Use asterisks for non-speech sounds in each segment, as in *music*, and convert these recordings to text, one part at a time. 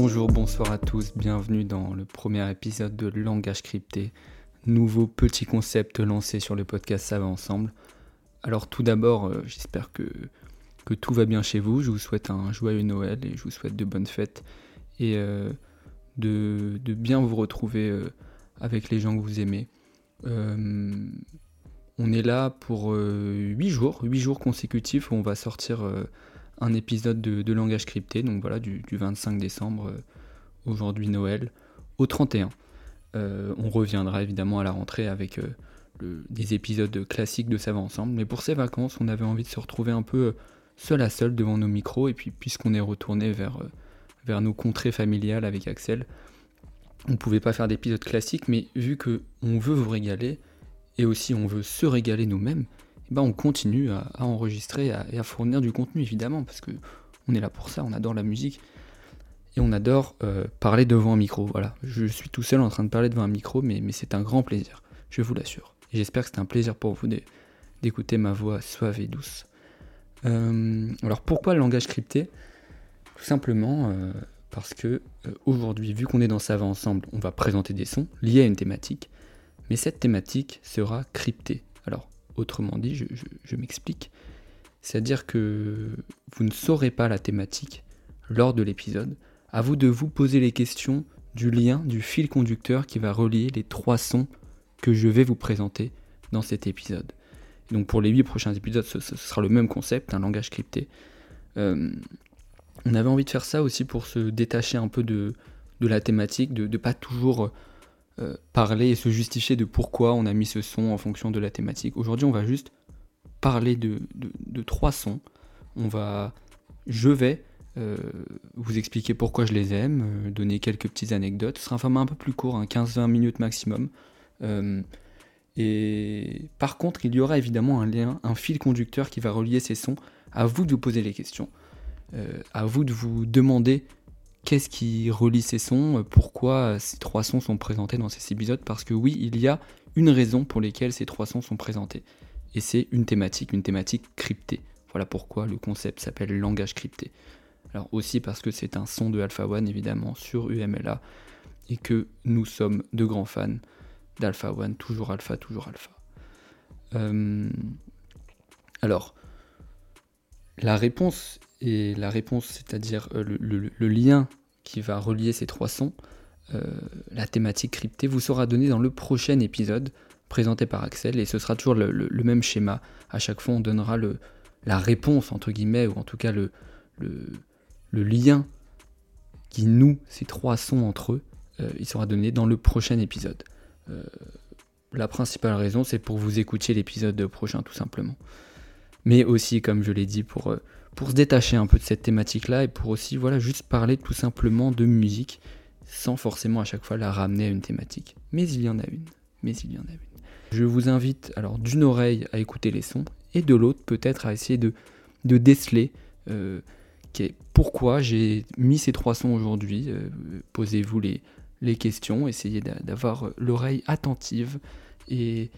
Bonjour, bonsoir à tous, bienvenue dans le premier épisode de Langage crypté, nouveau petit concept lancé sur le podcast Ça va ensemble. Alors tout d'abord, euh, j'espère que, tout va bien chez vous, je vous souhaite un joyeux Noël et je vous souhaite de bonnes fêtes et euh, de, bien vous retrouver euh, avec les gens que vous aimez. on est là pour 8 jours, 8 jours consécutifs où on va sortir un épisode de, langage crypté, donc voilà, du, 25 décembre, euh, aujourd'hui Noël, au 31. Euh, on reviendra évidemment à la rentrée avec euh, des épisodes classiques de Ça va ensemble, mais pour ces vacances, on avait envie de se retrouver un peu seul à seul devant nos micros, et puis puisqu'on est retourné vers, vers nos contrées familiales avec Axel, on ne pouvait pas faire d'épisodes classiques, mais vu que on veut vous régaler, et aussi on veut se régaler nous-mêmes, ben, on continue à, enregistrer et à, fournir du contenu évidemment, parce que on est là pour ça, on adore la musique et on adore euh, parler devant un micro. Voilà, je suis tout seul en train de parler devant un micro, mais, c'est un grand plaisir, je vous l'assure. Et j'espère que c'est un plaisir pour vous d'écouter ma voix suave et douce. Euh, alors pourquoi le langage crypté? Tout simplement euh, parce que aujourd'hui, vu qu'on est dans Ça va ensemble, on va présenter des sons liés à une thématique, mais cette thématique sera cryptée. Alors Autrement dit, je, m'explique. C'est-à-dire que vous ne saurez pas la thématique lors de l'épisode. À vous de vous poser les questions du lien, du fil conducteur qui va relier les trois sons que je vais vous présenter dans cet épisode. Donc pour les huit prochains épisodes, ce, sera le même concept, un langage crypté. Euh, on avait envie de faire ça aussi pour se détacher un peu de, la thématique, de ne pas toujours euh, parler et se justifier de pourquoi on a mis ce son en fonction de la thématique. Aujourd'hui, on va juste parler de, trois sons. On va, je vais euh, vous expliquer pourquoi je les aime, euh, donner quelques petites anecdotes. Ce sera un format un peu plus court, 15-20 minutes maximum. et par contre, il y aura évidemment un lien, un fil conducteur qui va relier ces sons. À vous de vous poser les questions. à vous de vous demander qu'est-ce qui relie ces sons, euh, pourquoi ces trois sons sont présentés dans ces épisodes, parce que oui, il y a une raison pour laquelle ces trois sons sont présentés. Et c'est une thématique, une thématique cryptée. Voilà pourquoi le concept s'appelle langage crypté. Alors aussi parce que c'est un son de Alpha One évidemment sur UMLA et que nous sommes de grands fans d'Alpha One, toujours Alpha, toujours Alpha. Euh, alors, la réponse et la réponse, c'est-à-dire euh, le, lien qui va relier ces trois sons, euh, la thématique cryptée, vous sera donnée dans le prochain épisode présenté par Axel, et ce sera toujours le, même schéma. À chaque fois, on donnera la réponse, entre guillemets, ou en tout cas le, lien qui noue ces trois sons entre eux, euh, il sera donné dans le prochain épisode. la principale raison, c'est pour vous écouter l'épisode prochain, tout simplement. Mais aussi, comme je l'ai dit, pour pour se détacher un peu de cette thématique-là et pour aussi voilà juste parler tout simplement de musique sans forcément à chaque fois la ramener à une thématique. Mais il y en a une. Mais il y en a une. Je vous invite alors d'une oreille à écouter les sons et de l'autre peut-être à essayer de, de déceler euh, pourquoi j'ai mis ces trois sons aujourd'hui. Euh, posez-vous les, les questions, essayez d'avoir l'oreille attentive et,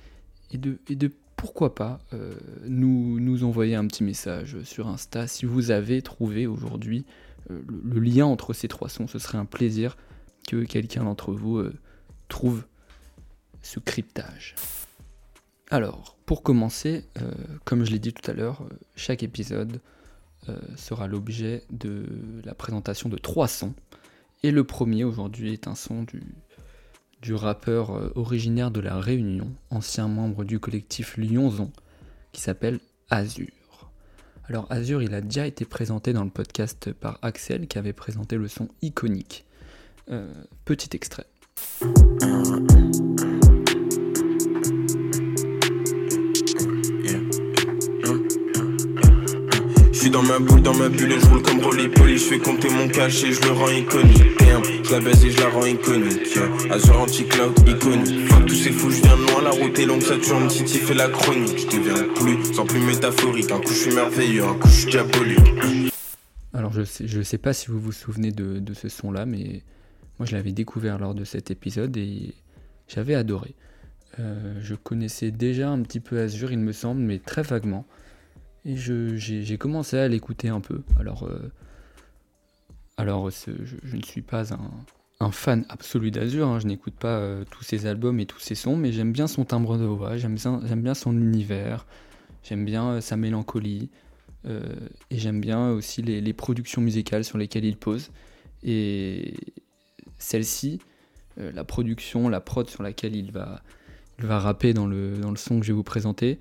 et, de, et de pourquoi pas euh, nous, nous envoyer un petit message sur Insta si vous avez trouvé aujourd'hui euh, le, lien entre ces trois sons. Ce serait un plaisir que quelqu'un d'entre vous euh, trouve ce cryptage. Alors, pour commencer, comme je l'ai dit tout à l'heure, chaque épisode sera l'objet de la présentation de trois sons. Et le premier aujourd'hui est un son du, du rappeur euh, originaire de La Réunion, ancien membre du collectif Lyonzon, qui s'appelle Azur. Alors Azur, il a déjà été présenté dans le podcast par Axel, qui avait présenté le son iconique. Euh, petit extrait. Je suis dans ma boule, dans ma bulle et je roule comme Rolly Poly. Je fais compter mon cash et je le rends iconique. Je la baise et je la rends iconique. Azure anti-cloud iconique. Fuck tous ces fous, je viens de loin, la route est longue, ça tourne, Titi fait la chronique. Je deviens plus, sans plus métaphorique. Un coup je suis merveilleux, un coup je suis diabolique. Alors je sais, je sais pas si vous vous souvenez de, de ce son là, mais moi je l'avais découvert lors de cet épisode et j'avais adoré. Euh, je connaissais déjà un petit peu Azure, il me semble, mais très vaguement. Et j'ai commencé à l'écouter un peu. Alors, euh, Alors, je, ne suis pas un, fan absolu d'Azur, hein. je n'écoute pas euh, tous ses albums et tous ses sons, mais j'aime bien son timbre de voix, j'aime bien, son univers, j'aime bien euh, sa mélancolie, et j'aime bien aussi les, productions musicales sur lesquelles il pose. Et celle-ci, la production, la prod sur laquelle il va, il va rapper dans le, dans le son que je vais vous présenter,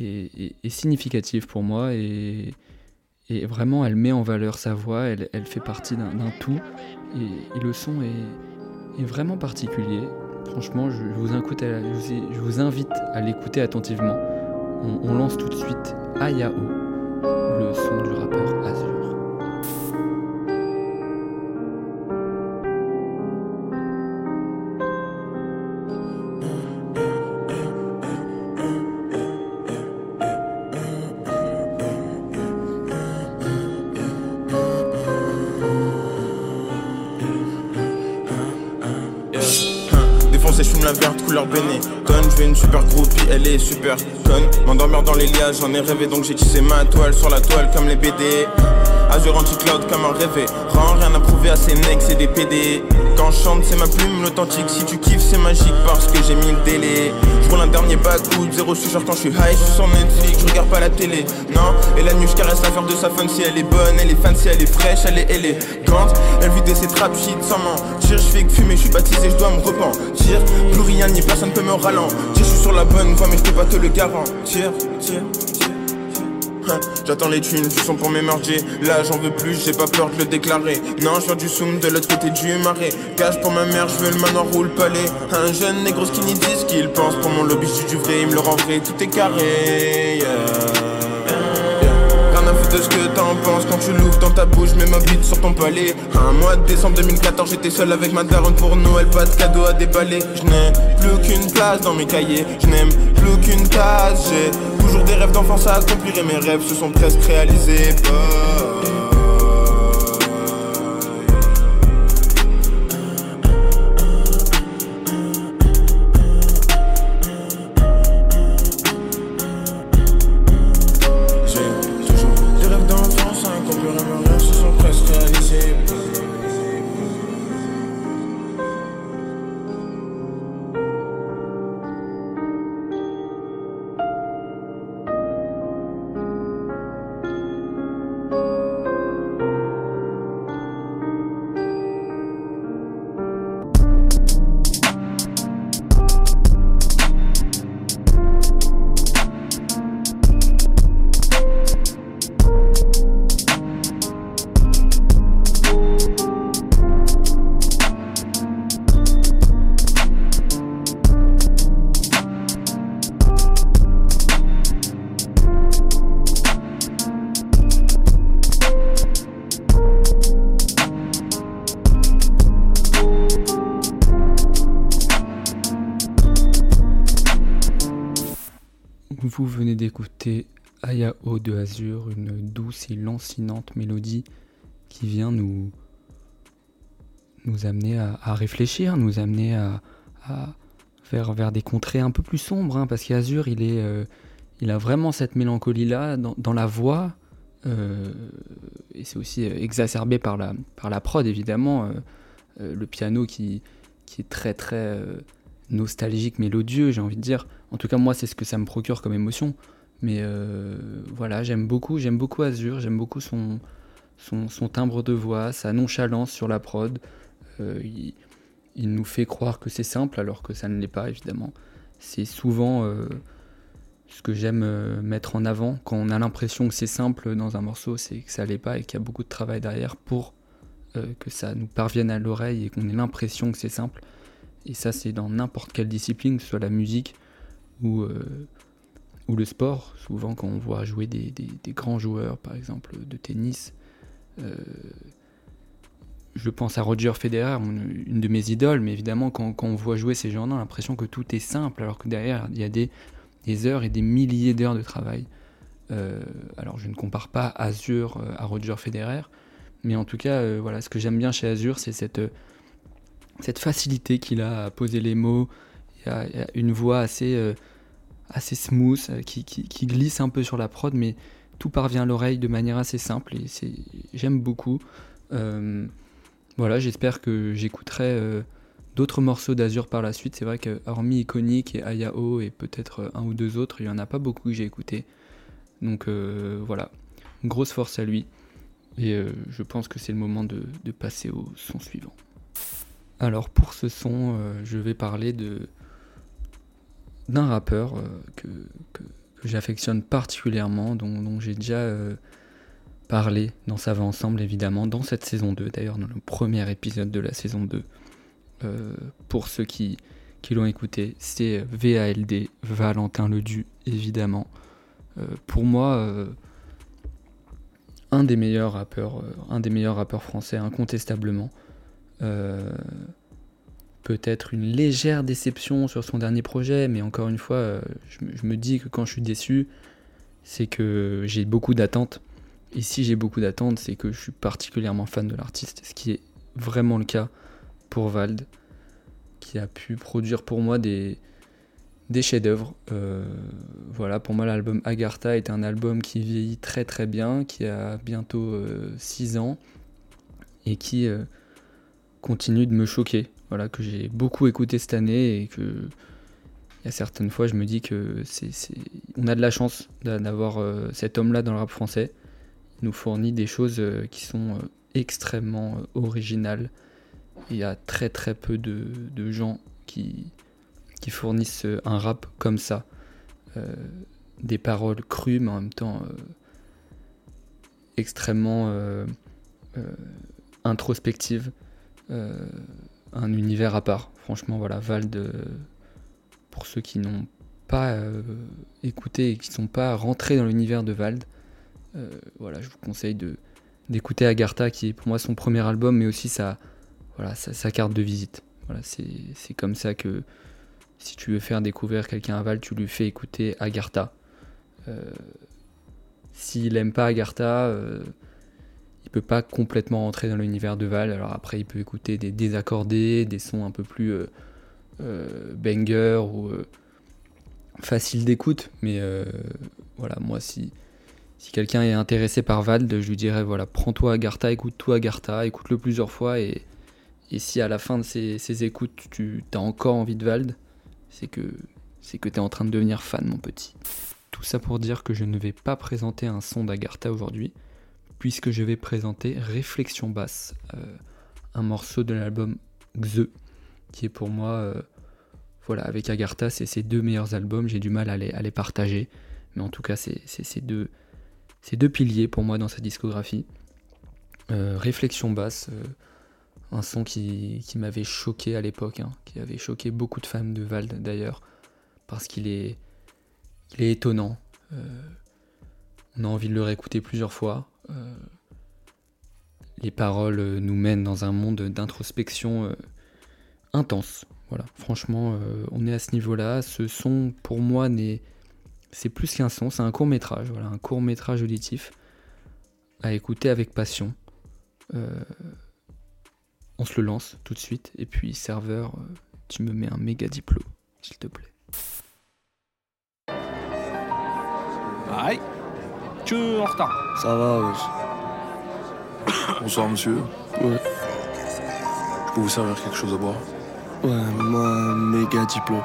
est, significative pour moi et vraiment, elle met en valeur sa voix, elle, fait partie d'un tout. Et, le son est, vraiment particulier. Franchement, je, vous, invite à l'écouter attentivement. On, lance tout de suite Ayao, le son du rappeur Azure. couleur béné. Conne, je une super groupie, elle est super conne. M'endormir dans les liages, j'en ai rêvé donc j'ai tissé ma toile sur la toile comme les BD. Azure anti-cloud comme un. Rends rien à prouver à ces necks, c'est des PD. Quand je chante, c'est ma plume, l'authentique. Si tu kiffes, c'est magique parce que j'ai mis le délai. Je roule un dernier backwood, zéro suceur quand je suis high. Je suis sur Netflix, je regarde pas la télé. Non, et la nuit, je caresse l'affaire de sa fun. Si elle est bonne, elle est fan, si elle est fraîche, elle est élégante. Elle vide ses trap shit sans mentir. Je fais que fumer, je suis baptisé, je dois me repentir. Plus rien ni personne peut me ralentir. Je suis sur la bonne voie, mais je peux pas te le garantir. Tire. Hein, j'attends les thunes, du son pour m'émerger. Là j'en veux plus, j'ai pas peur de le déclarer. Non, je viens du soum de l'autre côté du marais. Cache pour ma mère, je veux le manoir ou le palais. Un jeune négro skinny dit ce qu'il pense. Pour mon lobby, du vrai, il me le rend vrai, tout est carré. De ce que t'en penses quand tu l'ouvres dans ta bouche, mets ma bite sur ton palais. Un mois de décembre 2014, j'étais seul avec ma daronne pour Noël, pas de cadeau à déballer. Je n'ai plus qu'une place dans mes cahiers, je n'aime plus qu'une case, j'ai toujours des rêves d'enfance à accomplir et mes rêves se sont presque réalisés. d'écouter mélodie qui vient nous, nous amener à, réfléchir, nous amener à, vers, vers, des contrées un peu plus sombres, hein, parce qu'Azur, il, est, euh, il a vraiment cette mélancolie-là dans, la voix, euh, et c'est aussi exacerbé par la, par la prod, évidemment, euh, le piano qui, qui est très très nostalgique, mélodieux, j'ai envie de dire. En tout cas, moi, c'est ce que ça me procure comme émotion. Mais euh, voilà, j'aime beaucoup, j'aime beaucoup Azure, j'aime beaucoup son, son, timbre de voix, sa nonchalance sur la prod. Euh, il, nous fait croire que c'est simple alors que ça ne l'est pas, évidemment. C'est souvent euh, ce que j'aime mettre en avant quand on a l'impression que c'est simple dans un morceau, c'est que ça l'est pas et qu'il y a beaucoup de travail derrière pour que ça nous parvienne à l'oreille et qu'on ait l'impression que c'est simple. Et ça, c'est dans n'importe quelle discipline, que ce soit la musique ou, ou le sport. Souvent, quand on voit jouer des, grands joueurs, par exemple, de tennis, euh, je pense à Roger Federer, une de mes idoles, mais évidemment, quand, on voit jouer ces gens-là, on a l'impression que tout est simple, alors que derrière, il y a des, heures et des milliers d'heures de travail. Euh, alors, je ne compare pas Azure à Roger Federer, mais en tout cas, voilà, ce que j'aime bien chez Azure, c'est cette facilité qu'il a à poser les mots. Il a, une voix assez, euh, assez smooth, euh, qui, glisse un peu sur la prod, mais tout parvient à l'oreille de manière assez simple et j'aime beaucoup. voilà, j'espère que j'écouterai d'autres morceaux d'Azur par la suite. C'est vrai que hormis Iconic et Ayao et peut-être un ou deux autres, il n'y en a pas beaucoup que j'ai écouté. Donc voilà, grosse force à lui. Et je pense que c'est le moment de, passer au son suivant. Alors pour ce son, je vais parler de d'un rappeur que, j'affectionne particulièrement, dont, j'ai déjà euh, parlé dans Ça va ensemble évidemment, dans cette saison 2, d'ailleurs dans le premier épisode de la saison 2. Euh, pour ceux qui, qui l'ont écouté, c'est VALD, Valentin Ledu évidemment. Euh, pour moi, un des meilleurs rappeurs, un des meilleurs rappeurs français incontestablement peut-être une légère déception sur son dernier projet, mais encore une fois, euh, je, me dis que quand je suis déçu, c'est que j'ai beaucoup d'attentes. Et si j'ai beaucoup d'attentes, c'est que je suis particulièrement fan de l'artiste, ce qui est vraiment le cas pour Vald, qui a pu produire pour moi des, chefs-d'œuvre. Euh, voilà, pour moi, l'album Agartha est un album qui vieillit très très bien, qui a bientôt 6 euh, ans et qui continue de me choquer voilà, que j'ai beaucoup écouté cette année et que il y a certaines fois je me dis que c'est, on a de la chance d'avoir euh, cet homme-là dans le rap français. Il nous fournit des choses euh, qui sont euh, extrêmement originales. Il y a très très peu de, gens qui, qui fournissent un rap comme ça. des paroles crues mais en même temps extrêmement introspectives un univers à part. Franchement, voilà, Vald, euh, pour ceux qui n'ont pas euh, écouté et qui ne sont pas rentrés dans l'univers de Vald, euh, voilà, je vous conseille d'écouter Agartha, qui est pour moi son premier album, mais aussi sa, voilà, sa, carte de visite. Voilà, c'est comme ça que si tu veux faire découvrir quelqu'un à Vald, tu lui fais écouter Agartha. S'il n'aime pas Agartha, peut pas complètement rentrer dans l'univers de Val. Alors après, il peut écouter des désaccordés, des sons un peu plus euh, euh banger ou euh, facile d'écoute. Mais voilà, moi, si, quelqu'un est intéressé par Vald, je lui dirais voilà, prends-toi Agartha, écoute-toi Agartha, écoute-le plusieurs fois. Et, et, si à la fin de ces, écoutes, tu as encore envie de Vald, c'est que c'est que tu es en train de devenir fan, mon petit. Tout ça pour dire que je ne vais pas présenter un son d'Agartha aujourd'hui puisque je vais présenter Réflexion basse, euh, un morceau de l'album Xe, qui est pour moi, euh, voilà, avec Agartha, c'est ses deux meilleurs albums, j'ai du mal à les, partager, mais en tout cas, c'est ces deux, piliers pour moi dans sa discographie. Euh, Réflexion basse, un son qui, m'avait choqué à l'époque, hein, qui avait choqué beaucoup de fans de Vald d'ailleurs, parce qu'il est, est étonnant. on a envie de le réécouter plusieurs fois. Euh, les paroles nous mènent dans un monde d'introspection euh, intense. Voilà, franchement, euh, on est à ce niveau-là. Ce son, pour moi, c'est plus qu'un son, c'est un court métrage. Voilà, un court métrage auditif à écouter avec passion. on se le lance tout de suite. Et puis, serveur, tu me mets un méga diplôme, s'il te plaît. Aïe en retard Ça va, wesh. Bonsoir, monsieur. Ouais. Je peux vous servir quelque chose à boire? Ouais, moi, méga diplôme.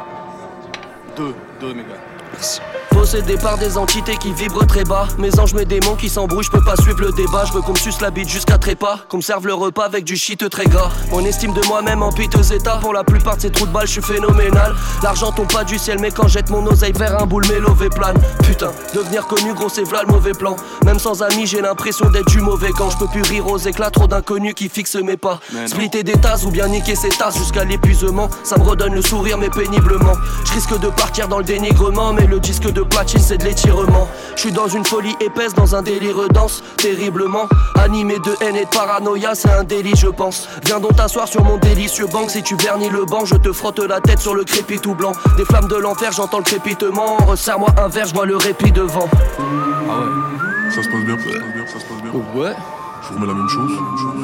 Deux, deux méga. Merci possédé par des entités qui vibrent très bas. Mes anges, mes démons qui s'embrouillent, je peux pas suivre le débat. Je veux qu'on me suce la bite jusqu'à trépas, qu'on me serve le repas avec du shit très gras. Mon estime de moi-même en piteux état. Pour la plupart de ces trous de balles, je suis phénoménal. L'argent tombe pas du ciel, mais quand jette mon oseille vers un boule, mélové plane. Putain, devenir connu, gros, c'est v'là le mauvais plan. Même sans amis, j'ai l'impression d'être du mauvais quand je peux plus rire aux éclats. Trop d'inconnus qui fixent mes pas. Splitter des tasses ou bien niquer ces tasses jusqu'à l'épuisement. Ça me redonne le sourire, mais péniblement. Je risque de partir dans le dénigrement, mais le disque de platine, c'est de l'étirement. Je suis dans une folie épaisse, dans un délire dense, terriblement animé de haine et de paranoïa, c'est un délit, je pense. Viens donc t'asseoir sur mon délicieux banc, si tu vernis le banc, je te frotte la tête sur le crépi tout blanc. Des flammes de l'enfer, j'entends le crépitement. Resserre-moi un verre, je vois le répit devant. Ah ouais, ça se passe bien, ça se passe bien, ça se passe bien. Oh ouais. Je vous mets la même chose,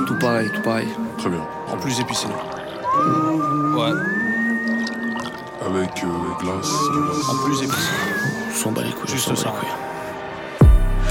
Tout pareil, tout pareil. Très bien. En plus épicé. Ouais. Avec euh, glace, En plus épicé. S'en bat les couilles. Juste ça.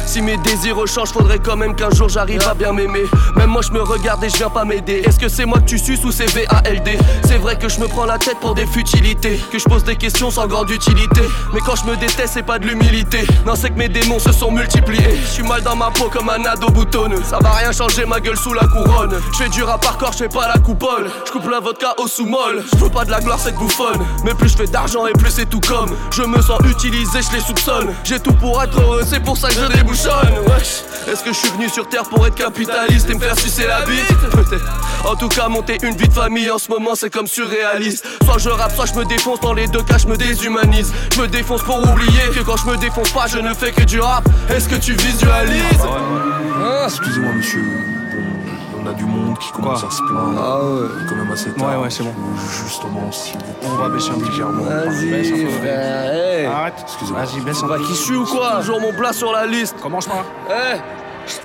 Si mes désirs changent, faudrait quand même qu'un jour j'arrive à bien m'aimer. Même moi je me regarde et je viens pas m'aider. Est-ce que c'est moi que tu suces ou c'est VALD C'est vrai que je me prends la tête pour des futilités. Que je pose des questions sans grande utilité. Mais quand je me déteste, c'est pas de l'humilité. Non, c'est que mes démons se sont multipliés. Je suis mal dans ma peau comme un ado boutonneux. Ça va rien changer, ma gueule sous la couronne. Je fais du rap corps, je fais pas la coupole. Je coupe la vodka au sous-molle. Je veux pas de la gloire, cette bouffonne. Mais plus je fais d'argent et plus c'est tout comme. Je me sens utilisé, je les soupçonne. J'ai tout pour être heureux, c'est pour ça que je est-ce que je suis venu sur terre pour être capitaliste et me faire sucer la bite? Peut-être. En tout cas, monter une vie de famille en ce moment, c'est comme surréaliste. Soit je rappe, soit je me défonce. Dans les deux cas, je me déshumanise. Je me défonce pour oublier que quand je me défonce pas, je ne fais que du rap. Est-ce que tu visualises? Hein Excusez-moi, monsieur. On a du monde qui commence à se plaindre. Ah ouais. Il est quand même assez tard. Ouais, ouais, c'est bon. Justement, si vous On va baisser un peu. légèrement. Vas-y, frère. Arrête. Excusez-moi. Vas-y, baisse un Bah peu. qui suis ou quoi Toujours mon plat sur la liste. Commence pas. Eh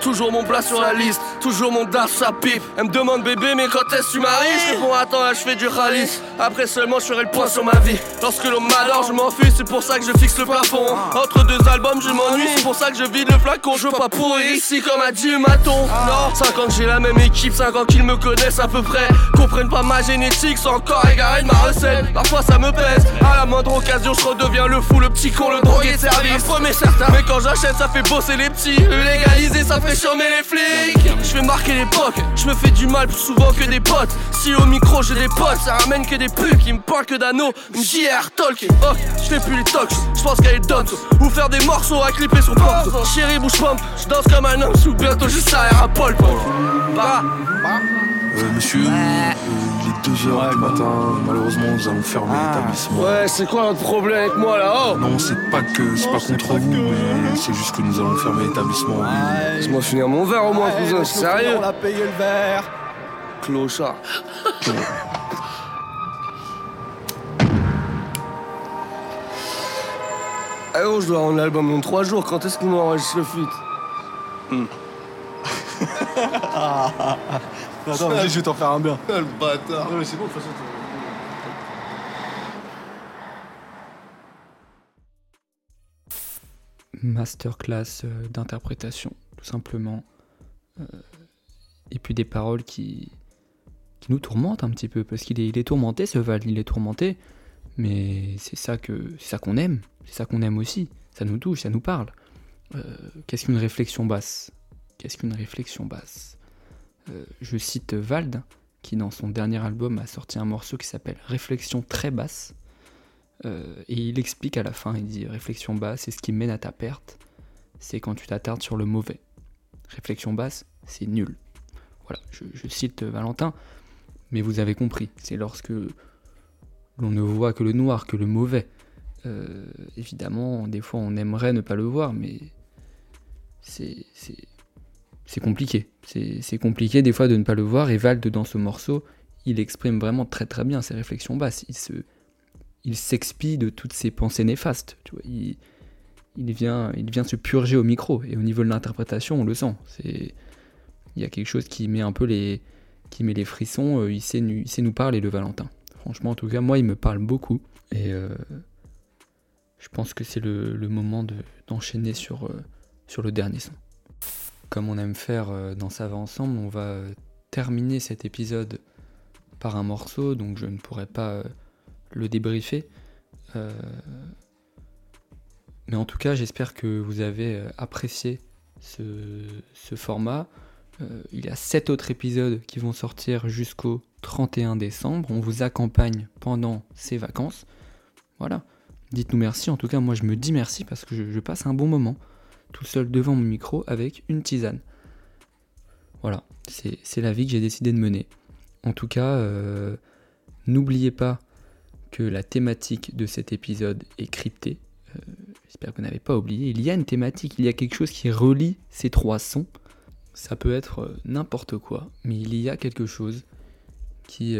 Toujours mon plat sur la liste, toujours mon daf sa pipe. Elle me demande bébé, mais quand est-ce tu m'arrives Je réponds attends, je fais du ralice. Après seulement, je ferai le point sur ma vie. Lorsque l'on m'adore, je m'enfuis, c'est pour ça que je fixe le plafond. Entre deux albums, je m'ennuie, c'est pour ça que je vide le flacon. Je veux pas pourrir ici comme a dit Maton. Non, 5 ans que j'ai la même équipe, 5 ans qu'ils me connaissent à peu près. Comprennent pas ma génétique, sont encore égarés de ma recette. Parfois ça me pèse, à la moindre occasion, je redeviens le fou, le petit con, le drogué service. Premier certain, mais quand j'achète, ça fait bosser les petits. Légaliser, ça fait chômer les flics. Je vais marquer l'époque, je me fais du mal plus souvent que des potes. Si au micro j'ai des potes, ça ramène que des pubs Qui me parlent que d'anneaux, JR talk. Oh, je fais plus les tocs, je pense qu'à les dance Ou faire des morceaux à clipper sur pop Chérie bouge pomme, je danse comme un homme Ou bientôt juste à Air à Paul Bah, bah. Euh. 2h du matin, malheureusement nous allons fermer ah. l'établissement. Ouais, c'est quoi votre problème avec moi là-haut oh Non, c'est pas que c'est pas oh, contre vous, mais c'est juste que nous allons fermer l'établissement. Laisse-moi finir mon verre au moins, cousin, c'est sérieux. On l'a payé le verre. Clochard. Eh oh, je dois rendre l'album dans 3 jours, quand est-ce qu'on enregistre le feat hmm. *laughs* Attends, vas-y, je vais t'en faire un bien. Le bâtard. Non, mais c'est bon, de toute façon. masterclass euh, d'interprétation, tout simplement. Euh, et puis des paroles qui, qui nous tourmentent un petit peu, parce qu'il est, il est tourmenté, ce Val, il est tourmenté, mais c'est ça que c'est ça qu'on aime, c'est ça qu'on aime aussi, ça nous touche, ça nous parle. Euh, Qu'est-ce qu'une réflexion basse? Qu'est-ce qu'une réflexion basse? Euh, Je cite Vald, qui dans son dernier album a sorti un morceau qui s'appelle Réflexion très basse. Euh, et il explique à la fin, il dit réflexion basse, c'est ce qui mène à ta perte, c'est quand tu t'attardes sur le mauvais. Réflexion basse, c'est nul. Voilà, je, cite Valentin, mais vous avez compris, c'est lorsque l'on ne voit que le noir, que le mauvais. Euh, évidemment, des fois on aimerait ne pas le voir, mais c'est c'est- compliqué. C'est compliqué des fois de ne pas le voir, et Vald dans ce morceau, il exprime vraiment très très bien ses réflexions basses. Il se, il s'expie de toutes ses pensées néfastes. Tu vois, il, vient, il vient se purger au micro. Et au niveau de l'interprétation, on le sent. Il y a quelque chose qui met un peu les, qui met les frissons. Euh, Il sait, il sait nous parler, le Valentin. Franchement, en tout cas, moi, il me parle beaucoup. Et euh, je pense que c'est le, le moment de, d'enchaîner sur, euh, sur le dernier son. Comme on aime faire euh, dans Ça ensemble, on va euh, terminer cet épisode par un morceau, donc je ne pourrais pas euh, le débriefer. Mais en tout cas, j'espère que vous avez apprécié ce, format. Il y a 7 autres épisodes qui vont sortir jusqu'au 31 décembre. On vous accompagne pendant ces vacances. Voilà. Dites-nous merci. En tout cas, moi, je me dis merci parce que je passe un bon moment tout seul devant mon micro avec une tisane. Voilà. C'est la vie que j'ai décidé de mener. En tout cas, euh, n'oubliez pas que la thématique de cet épisode est cryptée. Euh, J'espère que vous n'avez pas oublié. Il y a une thématique, il y a quelque chose qui relie ces trois sons. Ça peut être euh, n'importe quoi, mais il y a quelque chose qui,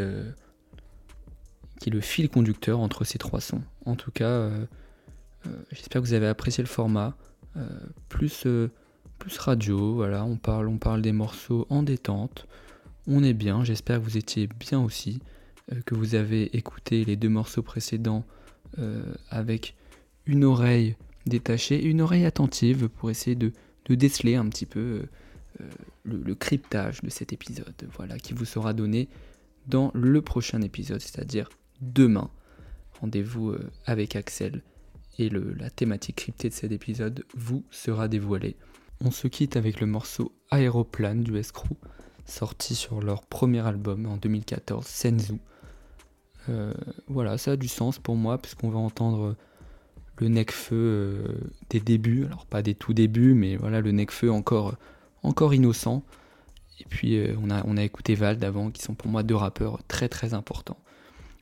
qui est le fil conducteur entre ces trois sons. En tout cas, j'espère que vous avez apprécié le format. Euh, plus, euh, plus radio, voilà, on parle, des morceaux en détente. On est bien, j'espère que vous étiez bien aussi, euh, que vous avez écouté les deux morceaux précédents avec une oreille détachée une oreille attentive pour essayer de, de déceler un petit peu le, le, cryptage de cet épisode, voilà, qui vous sera donné dans le prochain épisode, c'est-à-dire demain. Rendez-vous avec Axel et la thématique cryptée de cet épisode vous sera dévoilée. On se quitte avec le morceau Aéroplane du Escrew, sorti sur leur premier album en 2014, Senzu. Euh, voilà, ça a du sens pour moi, puisqu'on va entendre le Necfeu euh, des débuts, alors pas des tout débuts, mais voilà, le Necfeu encore, encore innocent. Et puis euh, on, a, on a écouté Vald avant, qui sont pour moi deux rappeurs très très importants.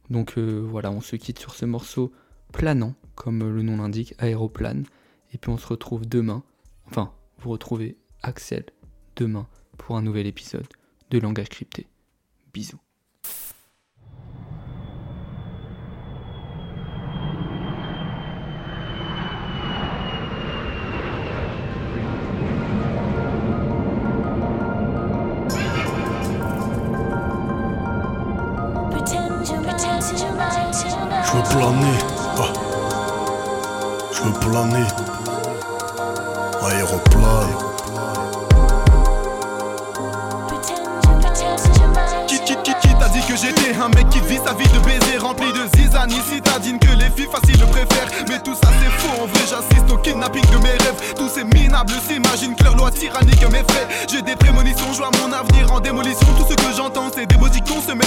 Donc voilà, on se quitte sur ce morceau planant, comme le nom l'indique, aéroplane. Et puis on se retrouve demain, enfin, vous retrouvez Axel demain pour un nouvel épisode de Langage Crypté. Bisous. Veux planer, aéroplane. que j'étais un mec qui vit sa vie de baiser rempli de zizanie citadine que les filles faciles préfèrent. Mais tout ça c'est faux, en vrai j'assiste au kidnapping de mes rêves. Tous ces minables s'imaginent que leur loi tyrannique mes frais J'ai des prémonitions, je vois mon avenir en démolition. Tout ce que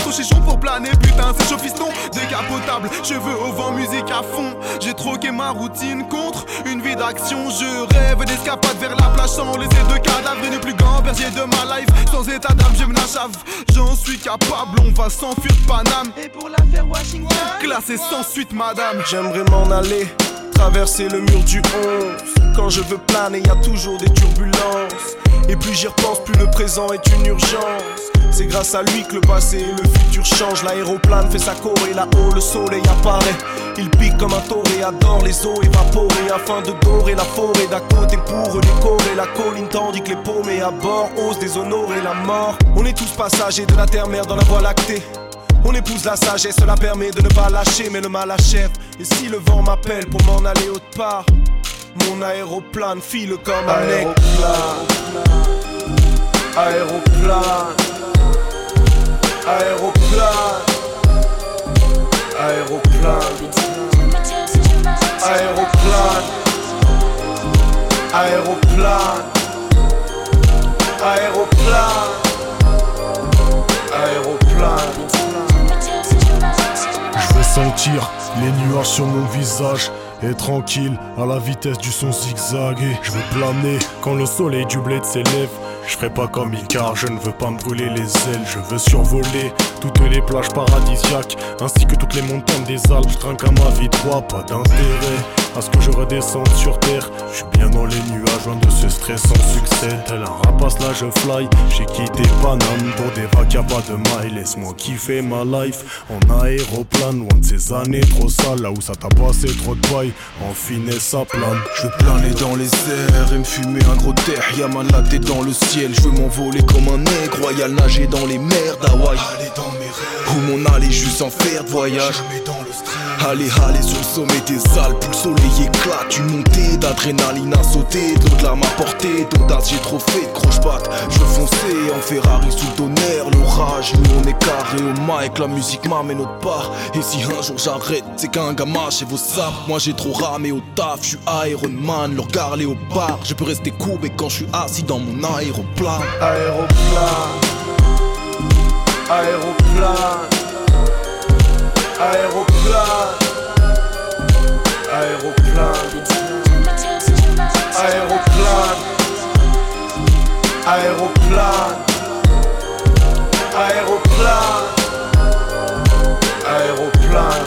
au chichon pour planer Putain c'est chaud fiston, décapotable, cheveux au vent, musique à fond. J'ai troqué ma routine contre une vie d'action. Je rêve d'escapade vers la plage sans laisser de cadavres Et ne plus grand berger de ma life. Sans état d'âme j'aime la chave, j'en suis capable, on va s'enfuir de Paname. Et pour l'affaire Washington, classé sans suite, madame. J'aimerais m'en aller, traverser le mur du 11. Quand je veux planer, y a toujours des turbulences. Et plus j'y repense, plus le présent est une urgence. C'est grâce à lui que le passé et le futur changent. L'aéroplane fait sa et là-haut le soleil apparaît. Il pique comme un et adore les eaux évaporées afin de dorer la forêt d'à côté pour décorer la colline tandis que les paumés à bord osent déshonorer la mort. On est tous passagers de la terre-mère dans la voie lactée. On épouse la sagesse, cela permet de ne pas lâcher, mais le mal achève. Et si le vent m'appelle pour m'en aller autre part, mon aéroplane file comme un aéroplane. Aéroplane. Aéroplane. Aéroplane. Aéroplane. Aéroplane. Aéroplane. Aéroplane. Les nuages sur mon visage et tranquille à la vitesse du son zigzagué. Je veux planer quand le soleil du bled s'élève. Je ferai pas comme Icar, je ne veux pas me brûler les ailes. Je veux survoler toutes les plages paradisiaques ainsi que toutes les montagnes des Alpes. Je trinque à ma vie droit, pas d'intérêt à ce que je redescende sur terre. Je suis bien dans les nuages, loin de ce stress sans succès. Tel un rapace là, je fly. J'ai quitté Paname pour des vagues, de maille. Laisse-moi kiffer ma life en aéroplane, loin de ces années trop sales. Là où ça t'a passé trop de paille, en finesse ça plane. Je planer dans les airs et me fumer un gros terre. Y'a ma tête dans le ciel, je veux m'envoler comme un nègre royal, nager dans les mers d'Hawaï. Aller dans mes rêves, où mon aller juste en faire de voyage. Jamais dans le stress. Allez, allez sur le sommet des Alpes où le soleil éclate. Une montée d'adrénaline à sauter, de l'eau de portée. D'audace, j'ai trop fait de croche-patte. Je veux foncer en Ferrari sous le tonnerre, l'orage. Nous on est carré au mic, la musique m'amène autre part. Et si un jour j'arrête, c'est qu'un gamin chez vos sables. Moi j'ai trop ramé au taf, je suis Iron Man, le regard bar Je peux rester courbé quand je suis assis dans mon aéroplane. Aéroplane. Aéroplane. Aéroplane. Aéroplane. Aéroplane. Aéroplane. Aéroplane. Aéroplane.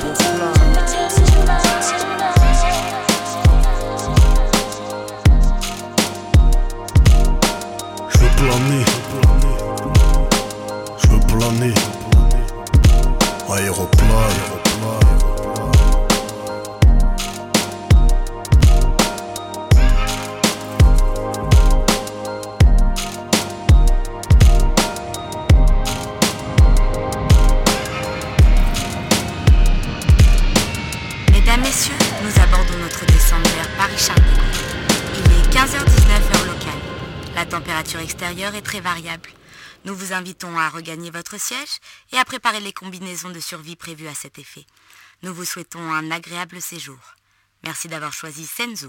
Je veux planer. Est très variable. Nous vous invitons à regagner votre siège et à préparer les combinaisons de survie prévues à cet effet. Nous vous souhaitons un agréable séjour. Merci d'avoir choisi Senzu.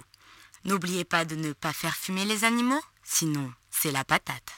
N'oubliez pas de ne pas faire fumer les animaux, sinon c'est la patate.